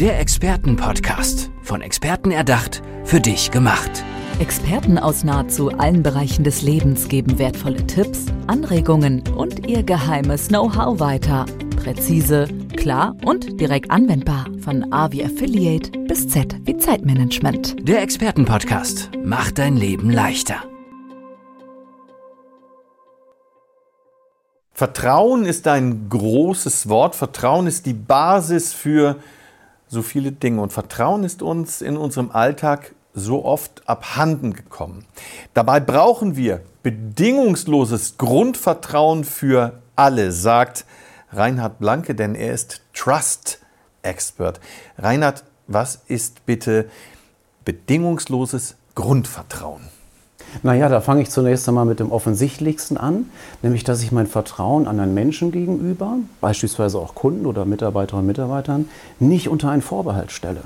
Der Expertenpodcast. Von Experten erdacht, für dich gemacht. Experten aus nahezu allen Bereichen des Lebens geben wertvolle Tipps, Anregungen und ihr geheimes Know-how weiter. Präzise, klar und direkt anwendbar. Von A wie Affiliate bis Z wie Zeitmanagement. Der Expertenpodcast macht dein Leben leichter. Vertrauen ist ein großes Wort. Vertrauen ist die Basis für so viele Dinge. Und Vertrauen ist uns in unserem Alltag so oft abhanden gekommen. Dabei brauchen wir bedingungsloses Grundvertrauen für alle, sagt Reinhard Blanke, denn er ist Trust Expert. Reinhard, was ist bitte bedingungsloses Grundvertrauen? Naja, da fange ich zunächst einmal mit dem Offensichtlichsten an, nämlich dass ich mein Vertrauen an einen Menschen gegenüber, beispielsweise auch Kunden oder Mitarbeiterinnen und Mitarbeitern, nicht unter einen Vorbehalt stelle.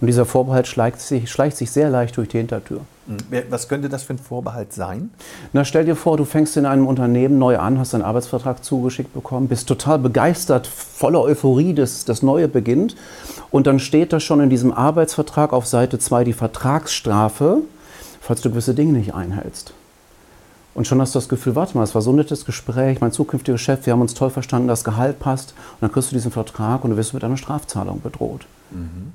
Und dieser Vorbehalt schleicht sich, schleicht sich sehr leicht durch die Hintertür. Hm, was könnte das für ein Vorbehalt sein? Na, stell dir vor, du fängst in einem Unternehmen neu an, hast einen Arbeitsvertrag zugeschickt bekommen, bist total begeistert, voller Euphorie, dass das Neue beginnt. Und dann steht da schon in diesem Arbeitsvertrag auf Seite 2 die Vertragsstrafe falls du gewisse Dinge nicht einhältst. Und schon hast du das Gefühl, warte mal, es war so ein nettes Gespräch, mein zukünftiger Chef, wir haben uns toll verstanden, das Gehalt passt. Und dann kriegst du diesen Vertrag und du wirst mit einer Strafzahlung bedroht. Mhm.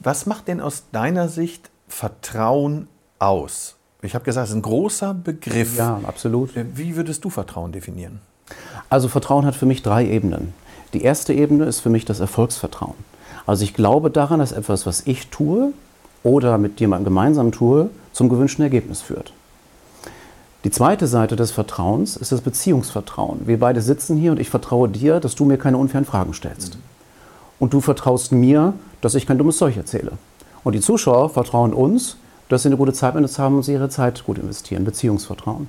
Was macht denn aus deiner Sicht Vertrauen aus? Ich habe gesagt, es ist ein großer Begriff. Ja, absolut. Äh, wie würdest du Vertrauen definieren? Also Vertrauen hat für mich drei Ebenen. Die erste Ebene ist für mich das Erfolgsvertrauen. Also ich glaube daran, dass etwas, was ich tue oder mit jemandem gemeinsam tue, zum gewünschten Ergebnis führt. Die zweite Seite des Vertrauens ist das Beziehungsvertrauen. Wir beide sitzen hier und ich vertraue dir, dass du mir keine unfairen Fragen stellst. Und du vertraust mir, dass ich kein dummes Zeug erzähle. Und die Zuschauer vertrauen uns, dass sie eine gute Zeit mit uns haben und sie ihre Zeit gut investieren. Beziehungsvertrauen.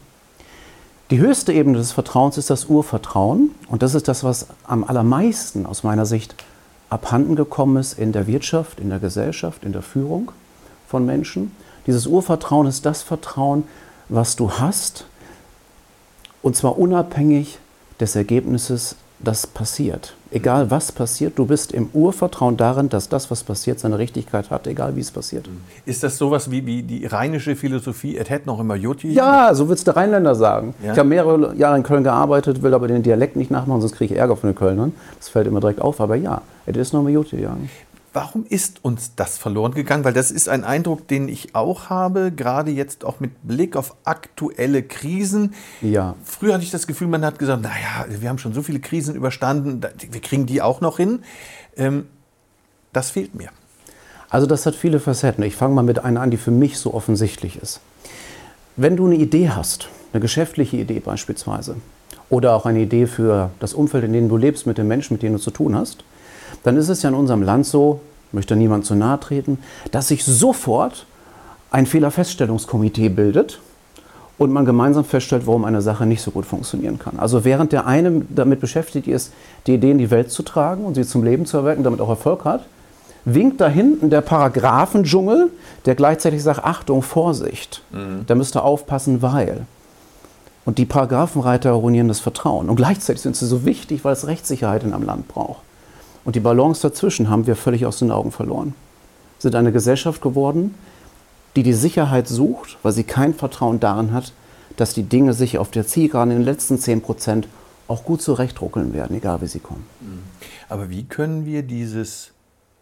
Die höchste Ebene des Vertrauens ist das Urvertrauen. Und das ist das, was am allermeisten aus meiner Sicht abhanden gekommen ist in der Wirtschaft, in der Gesellschaft, in der Führung von Menschen. Dieses Urvertrauen ist das Vertrauen, was du hast, und zwar unabhängig des Ergebnisses, das passiert. Egal was passiert, du bist im Urvertrauen darin, dass das, was passiert, seine Richtigkeit hat, egal wie es passiert. Ist das sowas wie, wie die rheinische Philosophie, et hätte noch immer Jutti? Ja, so wird es der Rheinländer sagen. Ja? Ich habe mehrere Jahre in Köln gearbeitet, will aber den Dialekt nicht nachmachen, sonst kriege ich Ärger von den Kölnern. Das fällt immer direkt auf, aber ja, es ist noch immer Jutti, ja. Warum ist uns das verloren gegangen? Weil das ist ein Eindruck, den ich auch habe, gerade jetzt auch mit Blick auf aktuelle Krisen. Ja. Früher hatte ich das Gefühl, man hat gesagt, naja, wir haben schon so viele Krisen überstanden, wir kriegen die auch noch hin. Ähm, das fehlt mir. Also das hat viele Facetten. Ich fange mal mit einer an, die für mich so offensichtlich ist. Wenn du eine Idee hast, eine geschäftliche Idee beispielsweise, oder auch eine Idee für das Umfeld, in dem du lebst, mit den Menschen, mit denen du zu tun hast, dann ist es ja in unserem Land so, möchte niemand zu nahe treten, dass sich sofort ein Fehlerfeststellungskomitee bildet und man gemeinsam feststellt, warum eine Sache nicht so gut funktionieren kann. Also während der eine damit beschäftigt ist, die Idee in die Welt zu tragen und sie zum Leben zu erwecken, damit auch Erfolg hat, winkt da hinten der Paragraphendschungel, der gleichzeitig sagt, Achtung, Vorsicht, mhm. da müsst ihr aufpassen, weil. Und die Paragraphenreiter ruinieren das Vertrauen. Und gleichzeitig sind sie so wichtig, weil es Rechtssicherheit in einem Land braucht. Und die Balance dazwischen haben wir völlig aus den Augen verloren. Wir sind eine Gesellschaft geworden, die die Sicherheit sucht, weil sie kein Vertrauen darin hat, dass die Dinge sich auf der Zielgeraden in den letzten 10 Prozent auch gut zurechtruckeln werden, egal wie sie kommen. Mhm. Aber wie können wir dieses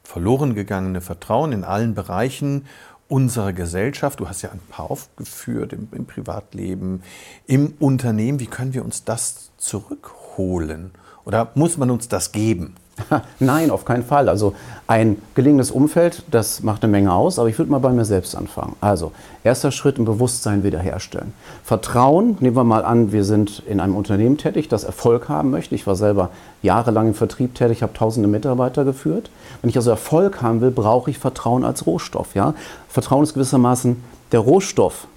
verloren gegangene Vertrauen in allen Bereichen unserer Gesellschaft, du hast ja ein paar aufgeführt im, im Privatleben, im Unternehmen, wie können wir uns das zurückholen? Oder muss man uns das geben? Nein, auf keinen Fall. Also ein gelingendes Umfeld, das macht eine Menge aus, aber ich würde mal bei mir selbst anfangen. Also, erster Schritt im Bewusstsein wiederherstellen. Vertrauen, nehmen wir mal an, wir sind in einem Unternehmen tätig, das Erfolg haben möchte. Ich war selber jahrelang im Vertrieb tätig, habe tausende Mitarbeiter geführt. Wenn ich also Erfolg haben will, brauche ich Vertrauen als Rohstoff. Ja? Vertrauen ist gewissermaßen der Rohstoff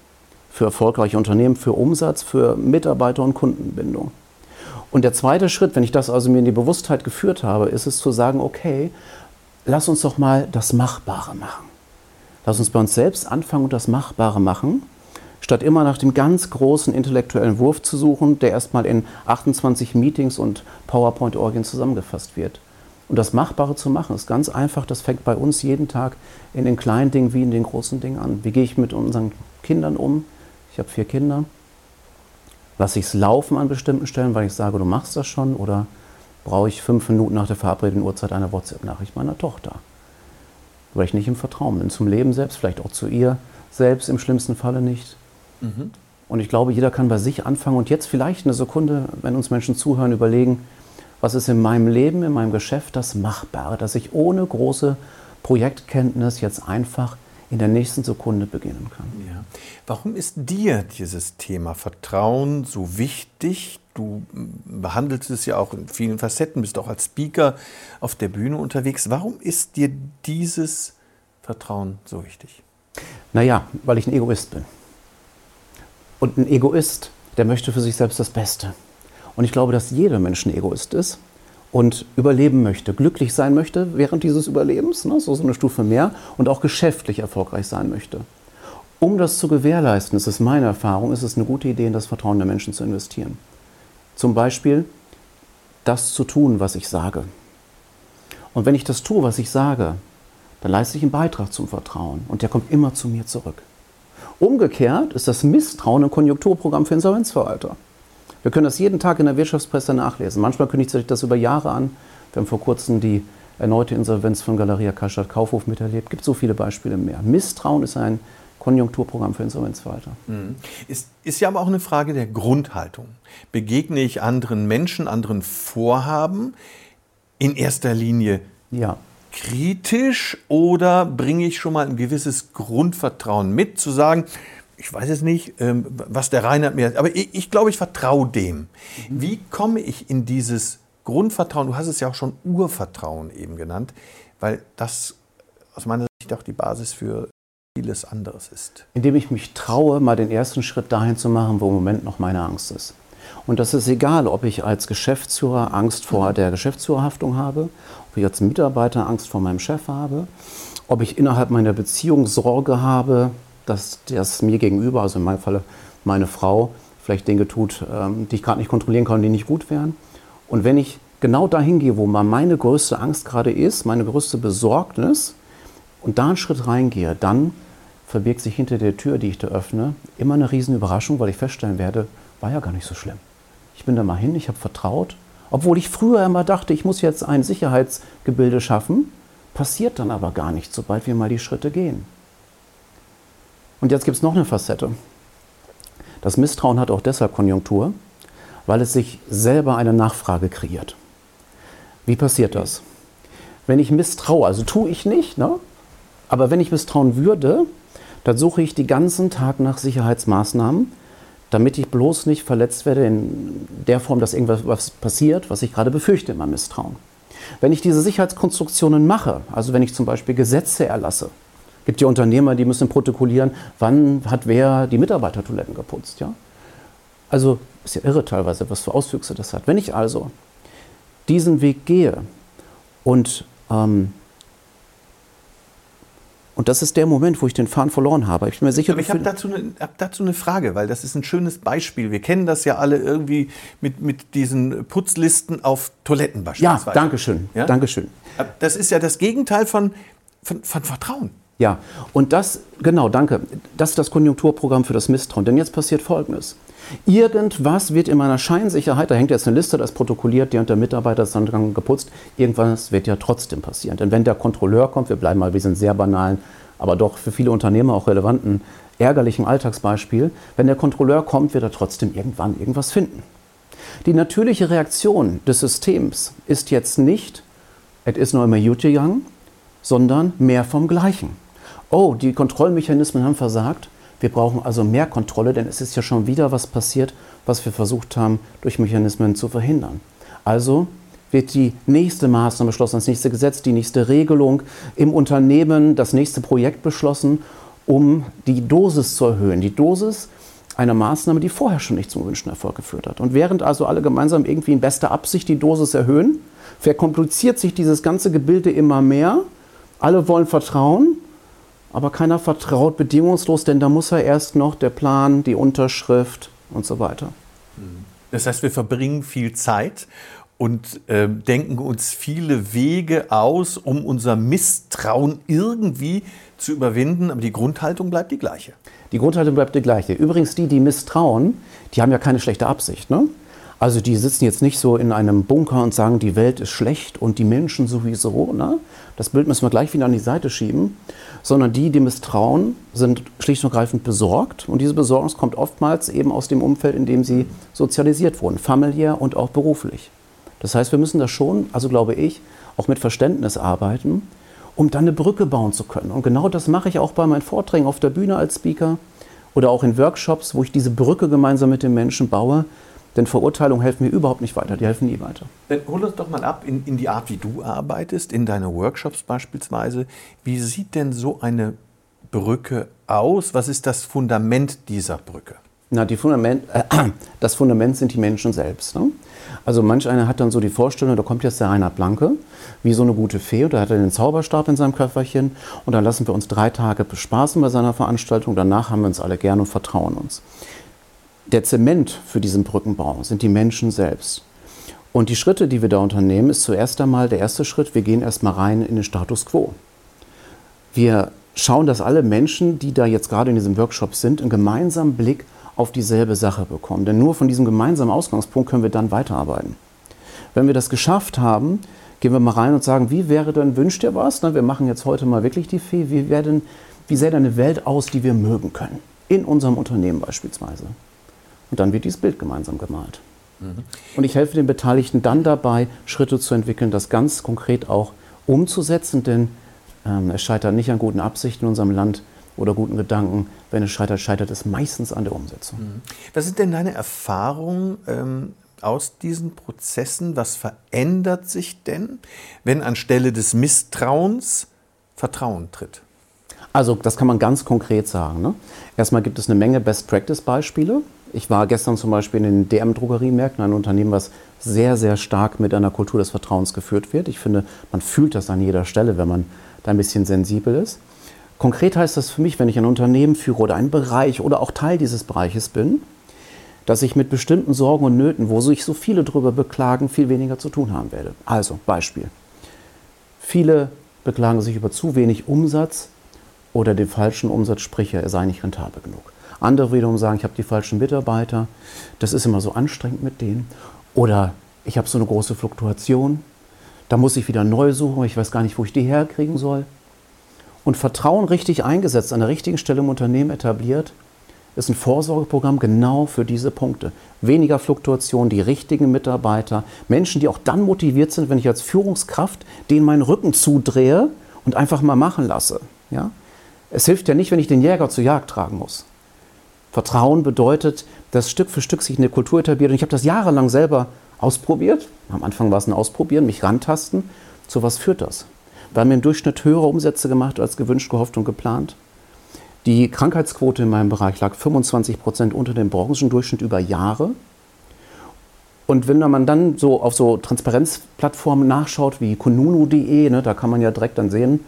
für erfolgreiche Unternehmen, für Umsatz, für Mitarbeiter- und Kundenbindung. Und der zweite Schritt, wenn ich das also mir in die Bewusstheit geführt habe, ist es zu sagen, okay, lass uns doch mal das Machbare machen. Lass uns bei uns selbst anfangen und das Machbare machen, statt immer nach dem ganz großen intellektuellen Wurf zu suchen, der erstmal in 28 Meetings und PowerPoint-Orgien zusammengefasst wird. Und das Machbare zu machen, ist ganz einfach. Das fängt bei uns jeden Tag in den kleinen Dingen wie in den großen Dingen an. Wie gehe ich mit unseren Kindern um? Ich habe vier Kinder. Lasse ich es laufen an bestimmten Stellen, weil ich sage, du machst das schon? Oder brauche ich fünf Minuten nach der verabredeten Uhrzeit eine WhatsApp-Nachricht meiner Tochter? Weil ich nicht im Vertrauen bin. Zum Leben selbst, vielleicht auch zu ihr selbst im schlimmsten Falle nicht. Mhm. Und ich glaube, jeder kann bei sich anfangen und jetzt vielleicht eine Sekunde, wenn uns Menschen zuhören, überlegen, was ist in meinem Leben, in meinem Geschäft das Machbare, dass ich ohne große Projektkenntnis jetzt einfach in der nächsten Sekunde beginnen kann. Ja. Warum ist dir dieses Thema Vertrauen so wichtig? Du behandelst es ja auch in vielen Facetten, bist auch als Speaker auf der Bühne unterwegs. Warum ist dir dieses Vertrauen so wichtig? Naja, weil ich ein Egoist bin. Und ein Egoist, der möchte für sich selbst das Beste. Und ich glaube, dass jeder Mensch ein Egoist ist und überleben möchte, glücklich sein möchte während dieses Überlebens, ne, so, so eine Stufe mehr, und auch geschäftlich erfolgreich sein möchte. Um das zu gewährleisten, ist meine Erfahrung, ist es eine gute Idee, in das Vertrauen der Menschen zu investieren. Zum Beispiel das zu tun, was ich sage. Und wenn ich das tue, was ich sage, dann leiste ich einen Beitrag zum Vertrauen und der kommt immer zu mir zurück. Umgekehrt ist das Misstrauen ein Konjunkturprogramm für Insolvenzverwalter. Wir können das jeden Tag in der Wirtschaftspresse nachlesen. Manchmal kündigt sich das über Jahre an. Wir haben vor kurzem die erneute Insolvenz von Galeria Karstadt Kaufhof miterlebt. Es gibt so viele Beispiele mehr. Misstrauen ist ein Konjunkturprogramm für Insolvenzverwalter. Mhm. Ist, ist ja aber auch eine Frage der Grundhaltung. Begegne ich anderen Menschen, anderen Vorhaben in erster Linie ja kritisch oder bringe ich schon mal ein gewisses Grundvertrauen mit, zu sagen, ich weiß es nicht, ähm, was der Reinhard mir, aber ich, ich glaube, ich vertraue dem. Mhm. Wie komme ich in dieses Grundvertrauen? Du hast es ja auch schon Urvertrauen eben genannt, weil das aus meiner Sicht auch die Basis für vieles anderes ist. Indem ich mich traue, mal den ersten Schritt dahin zu machen, wo im Moment noch meine Angst ist. Und das ist egal, ob ich als Geschäftsführer Angst vor der Geschäftsführerhaftung habe, ob ich als Mitarbeiter Angst vor meinem Chef habe, ob ich innerhalb meiner Beziehung Sorge habe, dass das mir gegenüber, also in meinem Falle meine Frau, vielleicht Dinge tut, ähm, die ich gerade nicht kontrollieren kann die nicht gut wären. Und wenn ich genau dahin gehe, wo meine größte Angst gerade ist, meine größte Besorgnis, und da einen Schritt reingehe, dann verbirgt sich hinter der Tür, die ich da öffne, immer eine riesen Überraschung, weil ich feststellen werde, war ja gar nicht so schlimm. Ich bin da mal hin, ich habe vertraut. Obwohl ich früher immer dachte, ich muss jetzt ein Sicherheitsgebilde schaffen, passiert dann aber gar nicht, sobald wir mal die Schritte gehen. Und jetzt gibt es noch eine Facette. Das Misstrauen hat auch deshalb Konjunktur, weil es sich selber eine Nachfrage kreiert. Wie passiert das? Wenn ich misstraue, also tue ich nicht, ne? aber wenn ich misstrauen würde, dann suche ich den ganzen Tag nach Sicherheitsmaßnahmen, damit ich bloß nicht verletzt werde in der Form, dass irgendwas passiert, was ich gerade befürchte in meinem Misstrauen. Wenn ich diese Sicherheitskonstruktionen mache, also wenn ich zum Beispiel Gesetze erlasse, gibt ja Unternehmer, die müssen protokollieren, wann hat wer die Mitarbeitertoiletten geputzt. Ja? Also ist ja irre teilweise, was für Auswüchse das hat. Wenn ich also diesen Weg gehe und ähm, und das ist der Moment, wo ich den Faden verloren habe. Ich bin mir sicher, Aber ich habe dazu, eine, hab dazu eine Frage, weil das ist ein schönes Beispiel. Wir kennen das ja alle irgendwie mit, mit diesen Putzlisten auf Toiletten beispielsweise. Ja, danke schön. Ja? Dankeschön. Das ist ja das Gegenteil von, von, von Vertrauen. Ja, und das, genau, danke. Das ist das Konjunkturprogramm für das Misstrauen. Denn jetzt passiert Folgendes. Irgendwas wird in meiner Scheinsicherheit, da hängt jetzt eine Liste, das protokolliert, der und der Mitarbeiter ist dann geputzt, irgendwas wird ja trotzdem passieren. Denn wenn der Kontrolleur kommt, wir bleiben mal, wir sind sehr banalen, aber doch für viele Unternehmer auch relevanten, ärgerlichen Alltagsbeispiel, wenn der Kontrolleur kommt, wird er trotzdem irgendwann irgendwas finden. Die natürliche Reaktion des Systems ist jetzt nicht, es ist noch immer gut gegangen, sondern mehr vom Gleichen. Oh, die Kontrollmechanismen haben versagt, wir brauchen also mehr Kontrolle, denn es ist ja schon wieder was passiert, was wir versucht haben, durch Mechanismen zu verhindern. Also wird die nächste Maßnahme beschlossen, das nächste Gesetz, die nächste Regelung im Unternehmen, das nächste Projekt beschlossen, um die Dosis zu erhöhen. Die Dosis einer Maßnahme, die vorher schon nicht zum gewünschten Erfolg geführt hat. Und während also alle gemeinsam irgendwie in bester Absicht die Dosis erhöhen, verkompliziert sich dieses ganze Gebilde immer mehr. Alle wollen vertrauen, aber keiner vertraut bedingungslos, denn da muss er erst noch der Plan, die Unterschrift und so weiter. Das heißt, wir verbringen viel Zeit und äh, denken uns viele Wege aus, um unser Misstrauen irgendwie zu überwinden, aber die Grundhaltung bleibt die gleiche. Die Grundhaltung bleibt die gleiche. Übrigens, die, die misstrauen, die haben ja keine schlechte Absicht. Ne? Also die sitzen jetzt nicht so in einem Bunker und sagen, die Welt ist schlecht und die Menschen sowieso. Ne? Das Bild müssen wir gleich wieder an die Seite schieben. Sondern die, die misstrauen, sind schlicht und ergreifend besorgt. Und diese Besorgung kommt oftmals eben aus dem Umfeld, in dem sie sozialisiert wurden, familiär und auch beruflich. Das heißt, wir müssen da schon, also glaube ich, auch mit Verständnis arbeiten, um dann eine Brücke bauen zu können. Und genau das mache ich auch bei meinen Vorträgen auf der Bühne als Speaker oder auch in Workshops, wo ich diese Brücke gemeinsam mit den Menschen baue. Denn Verurteilungen helfen mir überhaupt nicht weiter, die helfen nie weiter. Dann hol uns doch mal ab in, in die Art, wie du arbeitest, in deine Workshops beispielsweise. Wie sieht denn so eine Brücke aus? Was ist das Fundament dieser Brücke? Na, die Fundament, äh, das Fundament sind die Menschen selbst. Ne? Also manch einer hat dann so die Vorstellung, da kommt jetzt der Reinhard Blanke, wie so eine gute Fee, da hat er den Zauberstab in seinem Köfferchen und dann lassen wir uns drei Tage bespaßen bei seiner Veranstaltung, danach haben wir uns alle gern und vertrauen uns. Der Zement für diesen Brückenbau sind die Menschen selbst. Und die Schritte, die wir da unternehmen, ist zuerst einmal der erste Schritt, wir gehen erstmal rein in den Status quo. Wir schauen, dass alle Menschen, die da jetzt gerade in diesem Workshop sind, einen gemeinsamen Blick auf dieselbe Sache bekommen. Denn nur von diesem gemeinsamen Ausgangspunkt können wir dann weiterarbeiten. Wenn wir das geschafft haben, gehen wir mal rein und sagen, wie wäre denn, wünscht ihr was? Wir machen jetzt heute mal wirklich die Fee. Wie, denn, wie sähe denn eine Welt aus, die wir mögen können? In unserem Unternehmen beispielsweise. Und dann wird dieses Bild gemeinsam gemalt. Mhm. Und ich helfe den Beteiligten dann dabei, Schritte zu entwickeln, das ganz konkret auch umzusetzen, denn ähm, es scheitert nicht an guten Absichten in unserem Land, oder guten Gedanken. Wenn es scheitert, scheitert es meistens an der Umsetzung. Mhm. Was sind denn deine Erfahrungen ähm, aus diesen Prozessen? Was verändert sich denn, wenn anstelle des Misstrauens Vertrauen tritt? Also das kann man ganz konkret sagen. Ne? Erstmal gibt es eine Menge Best-Practice-Beispiele. Ich war gestern zum Beispiel in den DM-Drogeriemärkten, ein Unternehmen, was sehr, sehr stark mit einer Kultur des Vertrauens geführt wird. Ich finde, man fühlt das an jeder Stelle, wenn man da ein bisschen sensibel ist. Konkret heißt das für mich, wenn ich ein Unternehmen führe oder einen Bereich oder auch Teil dieses Bereiches bin, dass ich mit bestimmten Sorgen und Nöten, wo sich so viele drüber beklagen, viel weniger zu tun haben werde. Also Beispiel. Viele beklagen sich über zu wenig Umsatz oder den falschen Umsatz, sprich er sei nicht rentabel genug. Andere wiederum sagen, ich habe die falschen Mitarbeiter, das ist immer so anstrengend mit denen. Oder ich habe so eine große Fluktuation, da muss ich wieder neu suchen, ich weiß gar nicht, wo ich die herkriegen soll. Und Vertrauen richtig eingesetzt, an der richtigen Stelle im Unternehmen etabliert, ist ein Vorsorgeprogramm genau für diese Punkte. Weniger Fluktuation, die richtigen Mitarbeiter, Menschen, die auch dann motiviert sind, wenn ich als Führungskraft denen meinen Rücken zudrehe und einfach mal machen lasse. Ja? Es hilft ja nicht, wenn ich den Jäger zur Jagd tragen muss. Vertrauen bedeutet, dass Stück für Stück sich eine Kultur etabliert. Und ich habe das jahrelang selber ausprobiert. Am Anfang war es ein Ausprobieren, mich rantasten. Zu was führt das? Wir haben im Durchschnitt höhere Umsätze gemacht als gewünscht, gehofft und geplant. Die Krankheitsquote in meinem Bereich lag 25 Prozent unter dem Branchendurchschnitt über Jahre. Und wenn man dann so auf so Transparenzplattformen nachschaut wie kununu.de, ne, da kann man ja direkt dann sehen,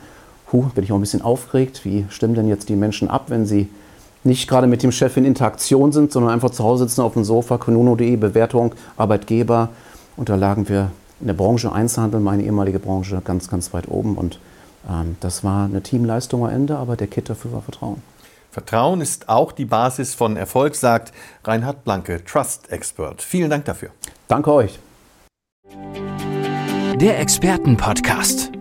hu, bin ich auch ein bisschen aufgeregt, wie stimmen denn jetzt die Menschen ab, wenn sie nicht gerade mit dem Chef in Interaktion sind, sondern einfach zu Hause sitzen auf dem Sofa, kununu.de, Bewertung, Arbeitgeber. Und da lagen wir in der Branche Einzelhandel, meine ehemalige Branche, ganz, ganz weit oben. Und ähm, das war eine Teamleistung am Ende, aber der Kit dafür war Vertrauen. Vertrauen ist auch die Basis von Erfolg, sagt Reinhard Blanke, Trust Expert. Vielen Dank dafür. Danke euch. Der Expertenpodcast.